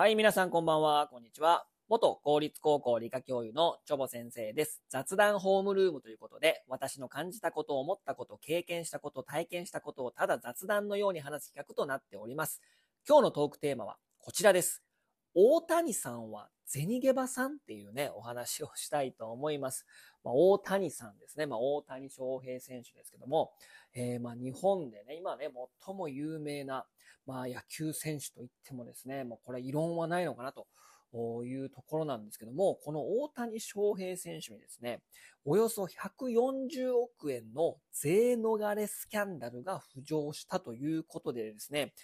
はい、皆さんこんばんは、こんにちは。元公立高校理科教諭のチョボ先生です。雑談ホームルームということで、私の感じたこと、思ったこと、経験したこと、体験したことをただ雑談のように話す企画となっております。今日のトークテーマはこちらです。大谷さんは銭ゲバさんっていうね、お話をしたいと思います。まあ、大谷さんですね。まあ、大谷翔平選手ですけども、えーまあ日本でね、今ね、最も有名な、まあ、野球選手といってもですね、もうこれ異論はないのかなというところなんですけども、この大谷翔平選手にですね、およそ140億円の税逃れスキャンダルが浮上したということでですね、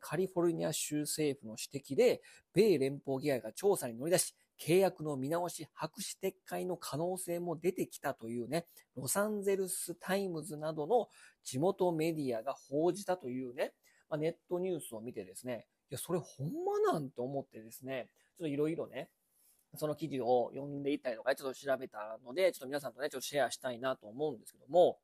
カリフォルニア州政府の指摘で、米連邦議会が調査に乗り出し、契約の見直し、白紙撤回の可能性も出てきたというね、ロサンゼルスタイムズなどの地元メディアが報じたというね、まあ、ネットニュースを見てですね、いや、それほんまなんて思ってですね、ちょっといろいろね、その記事を読んでいたりとか、ちょっと調べたので、ちょっと皆さんとね、ちょっとシェアしたいなと思うんですけども、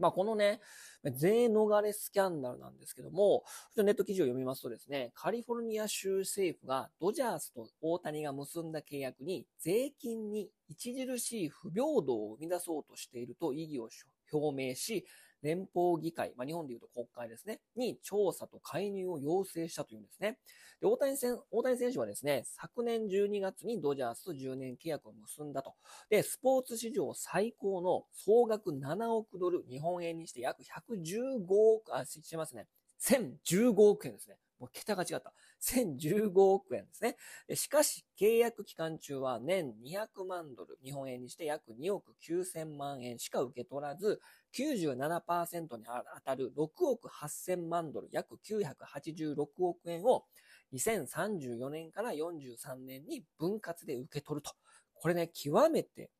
まあ、このね、税逃れスキャンダルなんですけども、ネット記事を読みますとですね、カリフォルニア州政府がドジャースと大谷が結んだ契約に税金に著しい不平等を生み出そうとしていると異議を表明し、連邦議会、まあ、日本でいうと国会ですね、に調査と介入を要請したというんですね。で大谷選大谷選手はですね、昨年12月にドジャースと10年契約を結んだと。で、スポーツ史上最高の総額7億ドル、日本円にして約115億、あ、しますね。1015億円ですね。もう桁が違った。1015億円ですね。しかし、契約期間中は年200万ドル、日本円にして約2億9000万円しか受け取らず、97%に当たる6億8000万ドル、約986億円を2034年から43年に分割で受け取ると。これね、極めて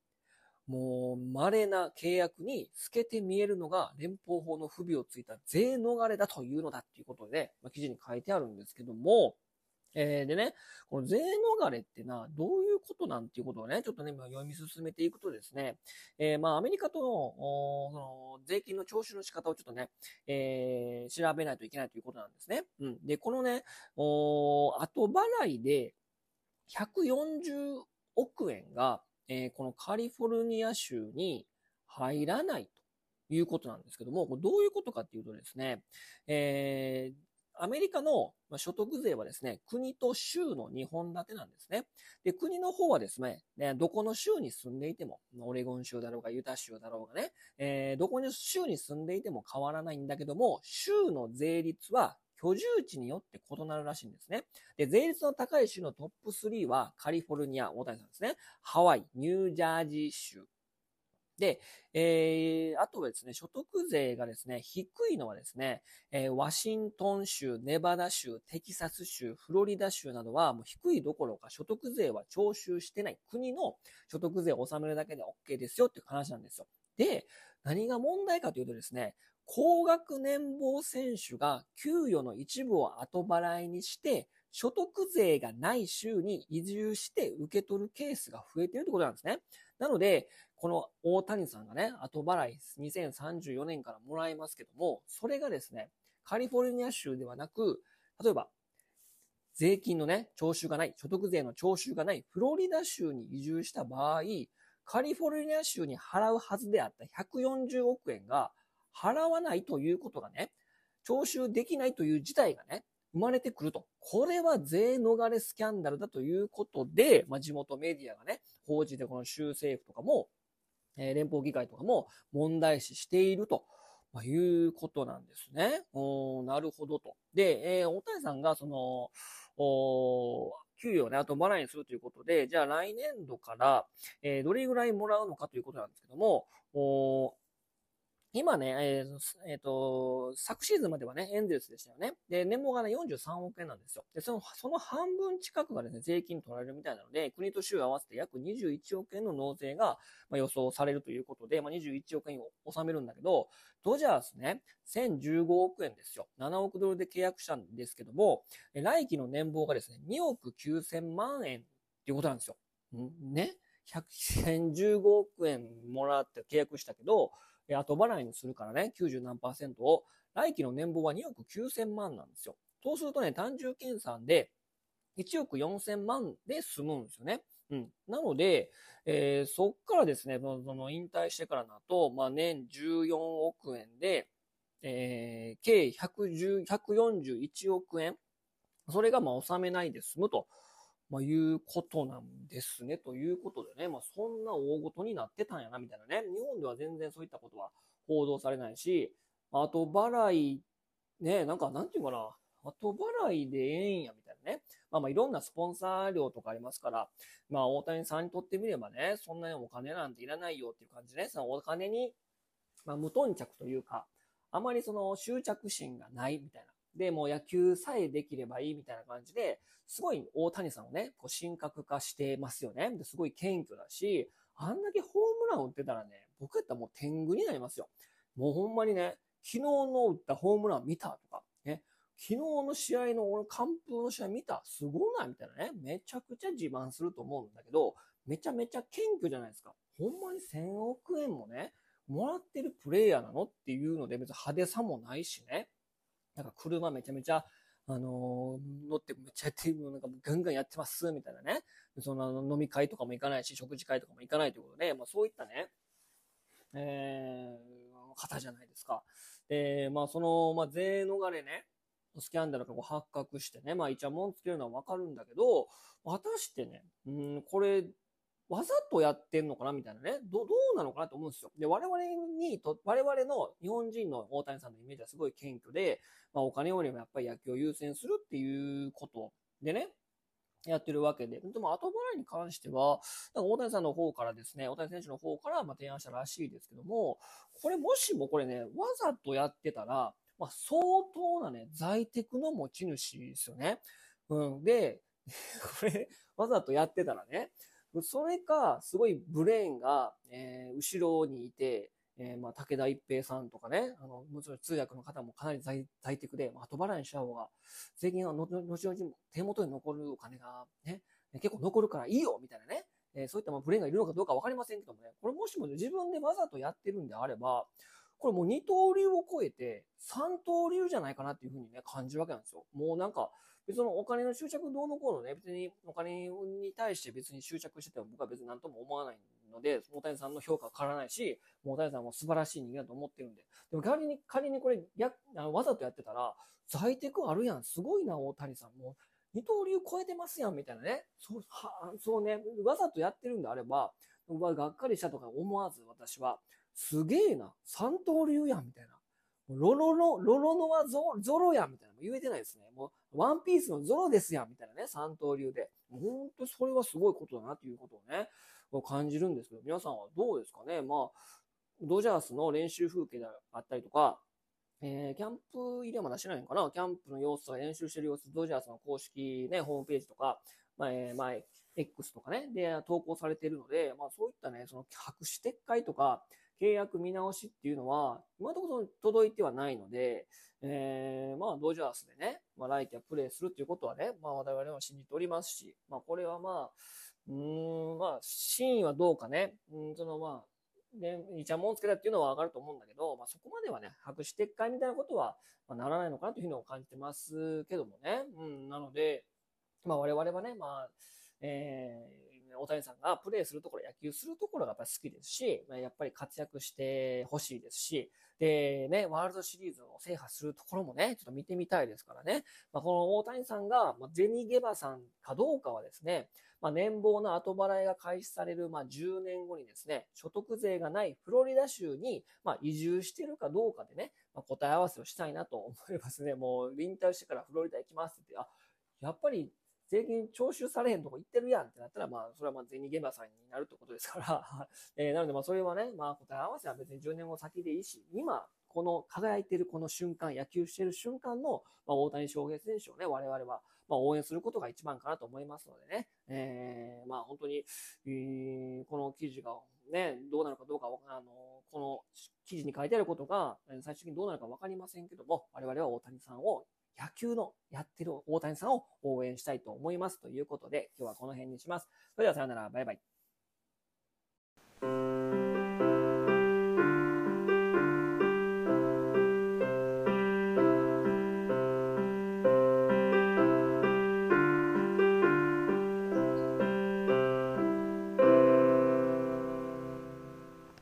もう、稀な契約に透けて見えるのが連邦法の不備をついた税逃れだというのだっていうことで、ま、記事に書いてあるんですけども、えー、でね、この税逃れってな、どういうことなんていうことをね、ちょっとね、まあ読み進めていくとですね、えー、まあアメリカとの、その税金の徴収の仕方をちょっとね、えー、調べないといけないということなんですね。うん。で、このね、お後払いで140億円が、えーこのカリフォルニア州に入らないということなんですけども、これどういうことかっていうとですね、えーアメリカの所得税はですね、国と州の2本立てなんですね。で、国の方はですね、ねどこの州に住んでいても、オレゴン州だろうが、ユタ州だろうがね、えーどこの州に住んでいても変わらないんだけども、州の税率は居住地によって異なるらしいんですね。で、税率の高い州のトップ3はカリフォルニア、大谷さんですね。ハワイ、ニュージャージー州。で、えー、あとはですね、所得税がですね、低いのはですね、えーワシントン州、ネバダ州、テキサス州、フロリダ州などはもう低いどころか所得税は徴収してない国の所得税を納めるだけで OK ですよっていう話なんですよ。で、何が問題かというとですね、高額年俸選手が給与の一部を後払いにして、所得税がない州に移住して受け取るケースが増えているということなんですね。なので、この大谷さんがね、後払い2034年からもらえますけども、それがですね、カリフォルニア州ではなく、例えば、税金のね、徴収がない、所得税の徴収がない、フロリダ州に移住した場合、カリフォルニア州に払うはずであった140億円が払わないということがね、徴収できないという事態がね、生まれてくると。これは税逃れスキャンダルだということで、まあ、地元メディアがね、報じてこの州政府とかも、え連邦議会とかも問題視していると。ま、いうことなんですね。おなるほどと。で、えー大谷さんがその、お給与をね、後払いにするということで、じゃあ来年度から、えーどれぐらいもらうのかということなんですけども、お今ね、えーえーと、昨シーズンまではね、エンゼルスでしたよね。で、年俸がね、43億円なんですよ。で、その、その半分近くがですね、税金取られるみたいなので、国と州合わせて約21億円の納税が、まあ、予想されるということで、まあ、21億円を納めるんだけど、ドジャースね、1015億円ですよ。7億ドルで契約したんですけども、来期の年俸がですね、2億9000万円っていうことなんですよ。ん？ね？?1015 億円もらって契約したけど、後払いにするからね、90何パーセントを、来期の年俸は2億9000万なんですよ。そうするとね、単純計算で、1億4000万で済むんですよね。うん。なので、えー、そっからですね、その引退してからだと、まあ、年14億円で、えー、計110、141億円。それがまあ納めないで済むと、まあ、いうことなんですね。ということでね、まあ、そんな大ごとになってたんやな、みたいなね。日本では全然そういったことは報道されないし、あと払い、ね、なんか、なんていうかな、後払いでええんや、みたいなね。まあまあいろんなスポンサー料とかありますから、まあ大谷さんにとってみればね、そんなにお金なんていらないよっていう感じでね、そのお金に、まあ無頓着というか、あまりその執着心がないみたいな。で、もう野球さえできればいいみたいな感じで、すごい大谷さんをね、こう神格化してますよね。ですごい謙虚だし、あんだけホームラン打ってたらね、僕やったらもう天狗になりますよ。もうほんまにね、昨日の打ったホームラン見たとか、ね、昨日の試合の俺、完封の試合見たすごないみたいなね。めちゃくちゃ自慢すると思うんだけど、めちゃめちゃ謙虚じゃないですか。ほんまに1000億円もね、もらってるプレイヤーなのっていうので別に派手さもないしね。なんか車めちゃめちゃ、あのー、乗ってめっちゃやってる、なんかガンガンやってます、みたいなね。その飲み会とかも行かないし、食事会とかも行かないということで、まあそういったね、えー、方じゃないですか。で、まあその、まあ税逃れね、スキャンダルがこう発覚してね、まあイチャモンつけるのはわかるんだけど、果たしてね、うん、これ、わざとやってんのかなみたいなね。ど、どうなのかなと思うんですよ。で、我々にと、我々の日本人の大谷さんのイメージはすごい謙虚で、まあお金よりもやっぱり野球を優先するっていうことでね、やってるわけで。でも後払いに関しては、大谷さんの方からですね、大谷選手の方からま提案したらしいですけども、これもしもこれね、わざとやってたら、まあ、相当なね、在宅の持ち主ですよね。うん。で、これ、わざとやってたらね、それか、すごいブレーンが、えー、後ろにいて、えー、まあ、武田一平さんとかね、あの、もちろん通訳の方もかなり在在宅で、まあ、後払いにした方が、税金は後々手元に残るお金がね、結構残るからいいよみたいなね、えー、そういったまあブレーンがいるのかどうかわかりませんけどもね、これもしも自分でわざとやってるんであれば、これもう二刀流を超えて三刀流じゃないかなっていうふうにね、感じるわけなんですよ。もうなんか、別のお金の執着どうのこうのね、別にお金に対して別に執着してても僕は別に何とも思わないので、大谷さんの評価は変わらないし、大谷さんも素晴らしい人間だと思ってるんで。でも仮に、仮にこれ逆、わざとやってたら、在宅あるやん。すごいな、大谷さん。もう二刀流超えてますやん、みたいなね。そう、は、そうね、わざとやってるんであれば、がっかりしたとか思わず私は、すげえな。三刀流やん、みたいな。ロロロ、ロロノはゾゾロやん、みたいな。言えてないですね。もう、ワンピースのゾロですやん、みたいなね。三刀流で。本当それはすごいことだな、ということをね、感じるんですけど、皆さんはどうですかね。まあ、ドジャースの練習風景であったりとか、えー、キャンプ入れはまだしないのかなキャンプの様子とか練習してる様子、ドジャースの公式ね、ホームページとか、まあ、えー、まあ、X とかね、で、投稿されているので、まあそういったね、その白紙撤回とか、契約見直しっていうのは、今のところ届いてはないので、えー、まあ、ドジャースでね、まあ、来季はプレーするっていうことはね、まあ、我々は信じておりますし、まあ、これはまあ、うん、まあ、真意はどうかね、うん、そのまあ、ね、イチャモンつけたっていうのはわかると思うんだけど、まあ、そこまではね、白紙撤回みたいなことは、まあ、ならないのかなというふうに感じてますけどもね。うん、なので、まあ、我々はね、まあ、えー、大谷さんがプレーするところ、野球するところがやっぱり好きですし、やっぱり活躍してほしいですし、で、ね、ワールドシリーズを制覇するところもね、ちょっと見てみたいですからね。まあ、この大谷さんが、まあ、ゼニゲバさんかどうかはですね、まあ、年俸の後払いが開始される、まあ、10年後にですね、所得税がないフロリダ州に、まあ、移住してるかどうかでね、まあ、答え合わせをしたいなと思いますね。もう、引退してからフロリダ行きますって、あ、やっぱり税金徴収されへんとこ行ってるやんってなったら、まあ、それはまあ銭現場さんになるってことですから。えー、なのでまあ、それはね、まあ、答え合わせは別に10年後先でいいし、今、この輝いてるこの瞬間、野球してる瞬間の、まあ、大谷翔平選手をね、我々は、まあ、応援することが一番かなと思いますのでね、えー、まあ、本当に、えー、この記事がね、どうなるかどうか、あの、この記事に書いてあることが、最終的にどうなるかわかりませんけども、我々は大谷さんを野球のやってる大谷さんを応援したいと思いますということで、今日はこの辺にします。それではさようなら、バイバイ。